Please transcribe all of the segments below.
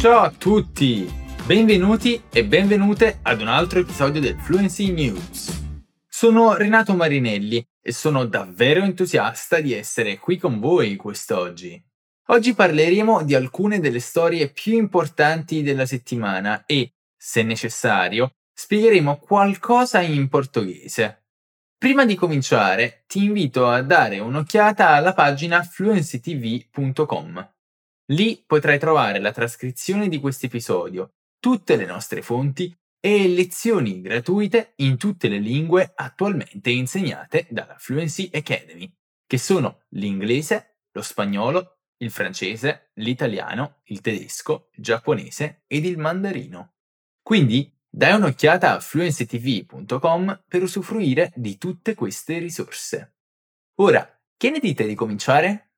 Ciao a tutti! Benvenuti e benvenute ad un altro episodio del Fluency News. Sono Renato Marinelli e sono davvero entusiasta di essere qui con voi quest'oggi. Oggi parleremo di alcune delle storie più importanti della settimana e, se necessario, spiegheremo qualcosa in portoghese. Prima di cominciare, ti invito a dare un'occhiata alla pagina fluencytv.com. Lì potrai trovare la trascrizione di questo episodio, tutte le nostre fonti e lezioni gratuite in tutte le lingue attualmente insegnate dalla Fluency Academy, che sono l'inglese, lo spagnolo, il francese, l'italiano, il tedesco, il giapponese ed il mandarino. Quindi dai un'occhiata a fluencytv.com per usufruire di tutte queste risorse. Ora, che ne dite di cominciare?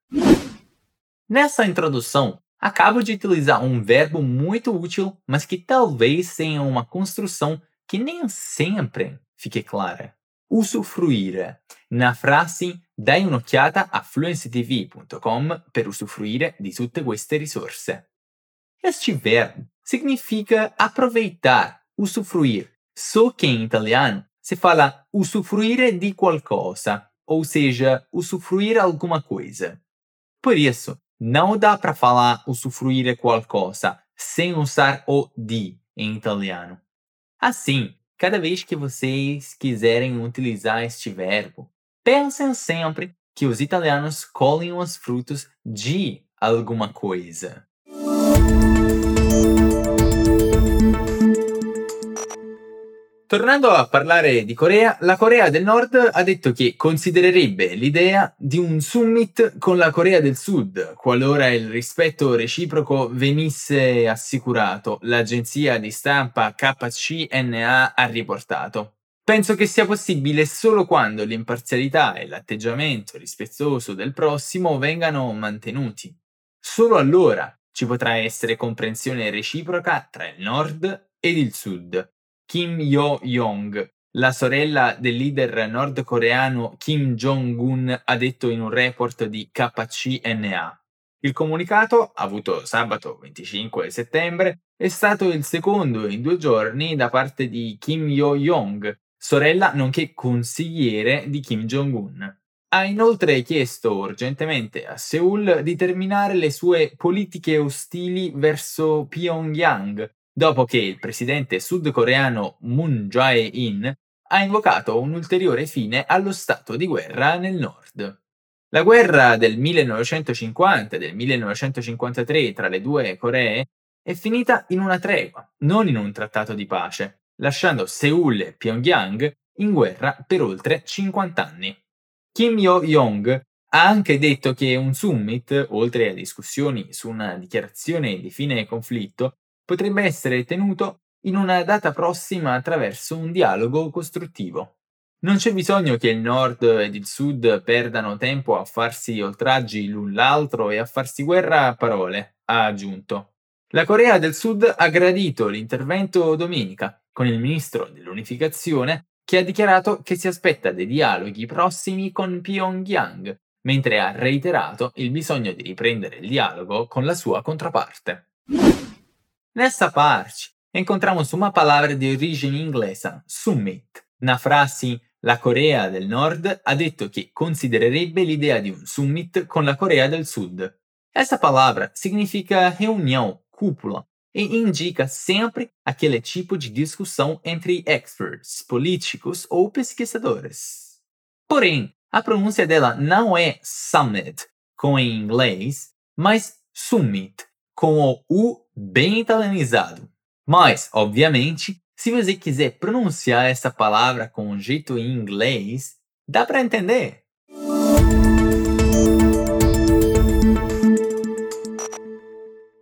Nessa introdução, acabo de utilizar um verbo muito útil, mas que talvez tenha uma construção que nem sempre fique clara. Usufruire. Na frase dai un'occhiata a fluencytv.com per usufruire di tutte queste risorse. Este verbo significa aproveitar, usufruir, só que em italiano se fala usufruire di qualcosa, ou seja, usufruir alguma coisa. Por isso, não dá para falar usufruire qualcosa sem usar o di em italiano. Assim, cada vez que vocês quiserem utilizar este verbo, pensem sempre que os italianos colhem os frutos de alguma coisa. Tornando a parlare di Corea, la Corea del Nord ha detto che considererebbe l'idea di un summit con la Corea del Sud, qualora il rispetto reciproco venisse assicurato, l'agenzia di stampa KCNA ha riportato. Penso che sia possibile solo quando l'imparzialità e l'atteggiamento rispettoso del prossimo vengano mantenuti. Solo allora ci potrà essere comprensione reciproca tra il Nord ed il Sud Kim Yo-jong, la sorella del leader nordcoreano Kim Jong-un, ha detto in un report di KCNA. Il comunicato, avuto sabato 25 settembre, è stato il secondo in due giorni da parte di Kim Yo-jong, sorella nonché consigliere di Kim Jong-un. Ha inoltre chiesto urgentemente a Seoul di terminare le sue politiche ostili verso Pyongyang dopo che il presidente sudcoreano Moon Jae-in ha invocato un'ulteriore fine allo stato di guerra nel nord. La guerra del 1950 e del 1953 tra le due Coree è finita in una tregua, non in un trattato di pace, lasciando Seoul e Pyongyang in guerra per oltre 50 anni. Kim Yo-jong ha anche detto che un summit, oltre a discussioni su una dichiarazione di fine conflitto, potrebbe essere tenuto in una data prossima attraverso un dialogo costruttivo. Non c'è bisogno che il nord ed il sud perdano tempo a farsi oltraggi l'un l'altro e a farsi guerra a parole, ha aggiunto. La Corea del Sud ha gradito l'intervento domenica con il ministro dell'unificazione che ha dichiarato che si aspetta dei dialoghi prossimi con Pyongyang, mentre ha reiterato il bisogno di riprendere il dialogo con la sua controparte. Nessa parte, encontramos uma palavra de origem inglesa, summit. Na frase La Corea del Nord ha detto che considererebbe l'idea di un summit con la Corea del Sud. Essa palavra significa reunião, cúpula, e indica sempre aquele tipo de discussão entre experts, políticos ou pesquisadores. Porém, a pronúncia dela não é summit, com em inglês, mas summit, com o U bem italianizado. Mas, obviamente, se você quiser pronunciar essa palavra com um jeito em inglês, dá para entender.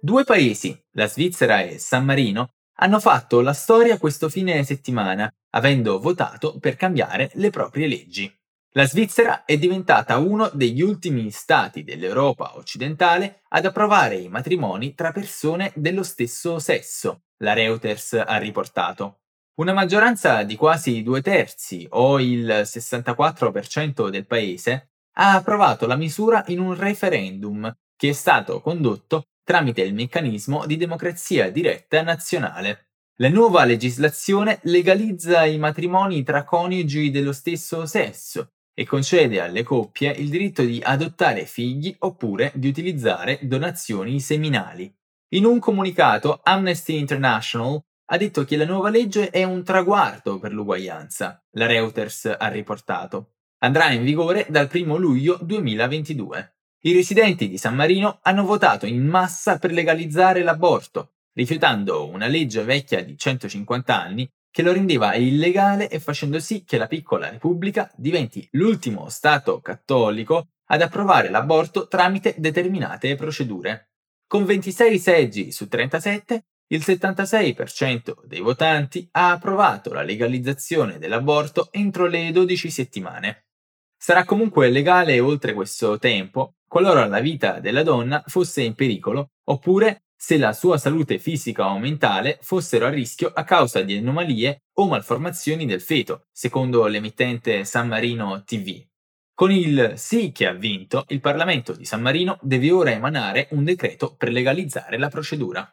Due paesi, la Svizzera e San Marino, hanno fatto la storia questo fine settimana, avendo votato per cambiare le proprie leggi. La Svizzera è diventata uno degli ultimi stati dell'Europa occidentale ad approvare i matrimoni tra persone dello stesso sesso, la Reuters ha riportato. Una maggioranza di quasi due terzi, o il 64% del paese, ha approvato la misura in un referendum che è stato condotto tramite il meccanismo di democrazia diretta nazionale. La nuova legislazione legalizza i matrimoni tra coniugi dello stesso sesso e concede alle coppie il diritto di adottare figli oppure di utilizzare donazioni seminali. In un comunicato, Amnesty International ha detto che la nuova legge è un traguardo per l'uguaglianza, la Reuters ha riportato. Andrà in vigore dal 1 luglio 2022. I residenti di San Marino hanno votato in massa per legalizzare l'aborto, rifiutando una legge vecchia di 150 anni che lo rendeva illegale e facendo sì che la piccola Repubblica diventi l'ultimo Stato cattolico ad approvare l'aborto tramite determinate procedure. Con 26 seggi su 37, il 76% dei votanti ha approvato la legalizzazione dell'aborto entro le 12 settimane. Sarà comunque legale oltre questo tempo qualora la vita della donna fosse in pericolo oppure se la sua salute fisica o mentale fossero a rischio a causa di anomalie o malformazioni del feto, secondo l'emittente San Marino TV. Con il sì che ha vinto, il Parlamento di San Marino deve ora emanare un decreto per legalizzare la procedura.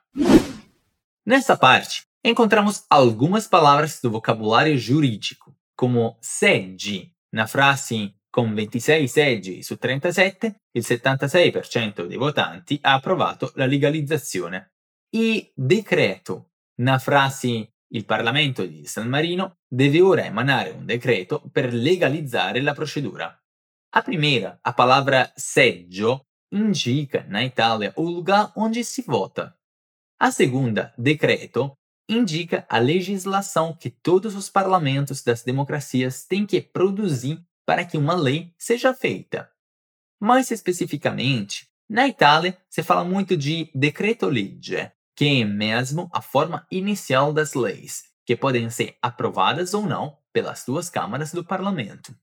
Nessa parte, encontramos algumas palavras do vocabulário jurídico, como sede, na frase con 26 seggi su 37, il 76% dei votanti ha approvato la legalizzazione. I decreto, na frase il Parlamento di San Marino deve ora emanare un decreto per legalizzare la procedura. A primeira, a palavra seggio, indica na Itália o lugar onde se vota. A segunda, decreto, indica a legislação que todos os parlamentos das democracias têm que produzir para que uma lei seja feita. Mais especificamente, na Itália se fala muito de decreto-legge, que é mesmo a forma inicial das leis, que podem ser aprovadas ou não pelas duas câmaras do parlamento.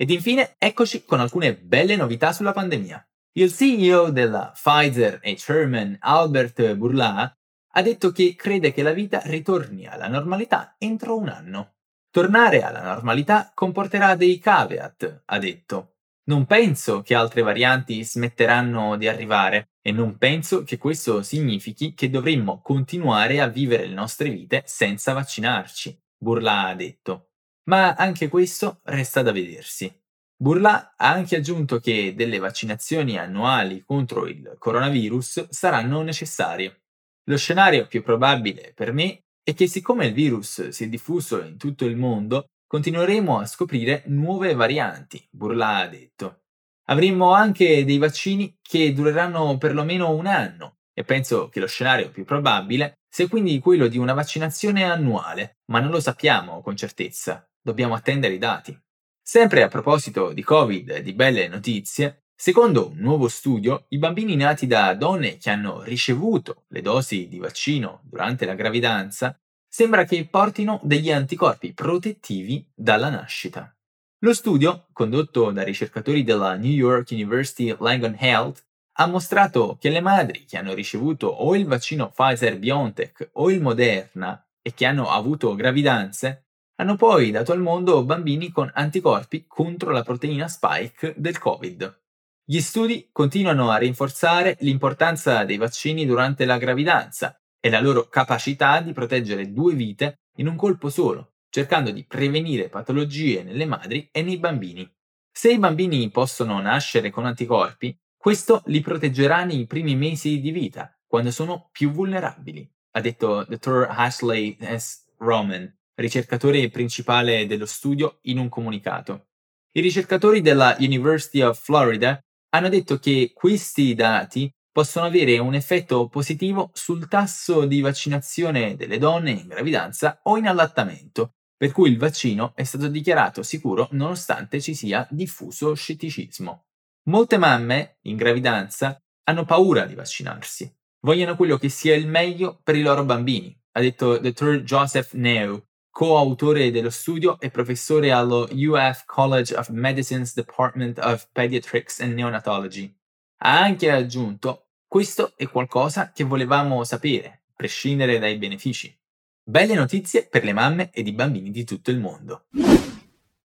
Ed infine eccoci con alcune belle novità sulla pandemia. Il CEO della Pfizer e chairman Albert Bourla ha detto che crede che la vita ritorni alla normalità entro un anno. Tornare alla normalità comporterà dei caveat, ha detto. Non penso che altre varianti smetteranno di arrivare e non penso che questo significhi che dovremmo continuare a vivere le nostre vite senza vaccinarci, Burla ha detto. Ma anche questo resta da vedersi. Burla ha anche aggiunto che delle vaccinazioni annuali contro il coronavirus saranno necessarie. Lo scenario più probabile per me è che siccome il virus si è diffuso in tutto il mondo, continueremo a scoprire nuove varianti, Burla ha detto. Avremo anche dei vaccini che dureranno perlomeno un anno e penso che lo scenario più probabile sia quindi quello di una vaccinazione annuale, ma non lo sappiamo con certezza, dobbiamo attendere i dati. Sempre a proposito di Covid e di belle notizie, Secondo un nuovo studio, i bambini nati da donne che hanno ricevuto le dosi di vaccino durante la gravidanza sembra che portino degli anticorpi protettivi dalla nascita. Lo studio, condotto da ricercatori della New York University Langone Health, ha mostrato che le madri che hanno ricevuto o il vaccino Pfizer BioNTech o il Moderna e che hanno avuto gravidanze hanno poi dato al mondo bambini con anticorpi contro la proteina spike del Covid. Gli studi continuano a rinforzare l'importanza dei vaccini durante la gravidanza e la loro capacità di proteggere due vite in un colpo solo, cercando di prevenire patologie nelle madri e nei bambini. Se i bambini possono nascere con anticorpi, questo li proteggerà nei primi mesi di vita, quando sono più vulnerabili, ha detto Dr. Ashley S. Roman, ricercatore principale dello studio, in un comunicato. I ricercatori della University of Florida hanno detto che questi dati possono avere un effetto positivo sul tasso di vaccinazione delle donne in gravidanza o in allattamento, per cui il vaccino è stato dichiarato sicuro nonostante ci sia diffuso scetticismo. Molte mamme in gravidanza hanno paura di vaccinarsi, vogliono quello che sia il meglio per i loro bambini, ha detto Dr. Joseph Neu, coautore dello studio e professore allo UF College of Medicine's Department of Pediatrics and Neonatology. Ha anche aggiunto, questo è qualcosa che volevamo sapere, prescindere dai benefici. Belle notizie per le mamme ed i bambini di tutto il mondo.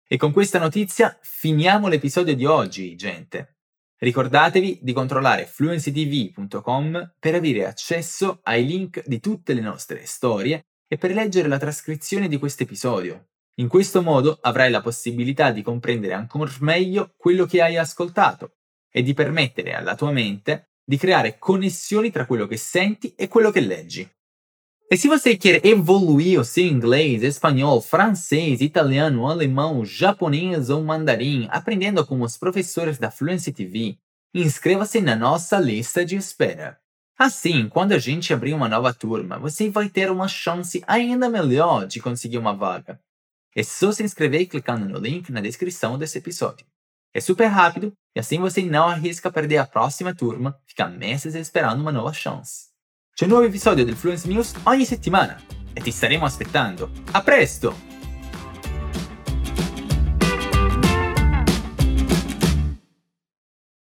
E con questa notizia finiamo l'episodio di oggi, gente. Ricordatevi di controllare fluencytv.com per avere accesso ai link di tutte le nostre storie e per leggere la trascrizione di questo episodio. In questo modo avrai la possibilità di comprendere ancora meglio quello che hai ascoltato e di permettere alla tua mente di creare connessioni tra quello che senti e quello che leggi. E se você quer evoluir o seu inglês, espanhol, francês, italiano, alemão, japonês ou mandarim aprendendo com os professores da Fluency TV, inscreva-se na nossa lista de espera. Assim, quando a gente abrir uma nova turma, você vai ter uma chance ainda melhor de conseguir uma vaga. É só se inscrever clicando no link na descrição desse episódio. É super rápido e assim você não arrisca perder a próxima turma, ficar meses esperando uma nova chance. C'è un nuovo episodio del Fluence News ogni settimana e ti staremo aspettando. A presto!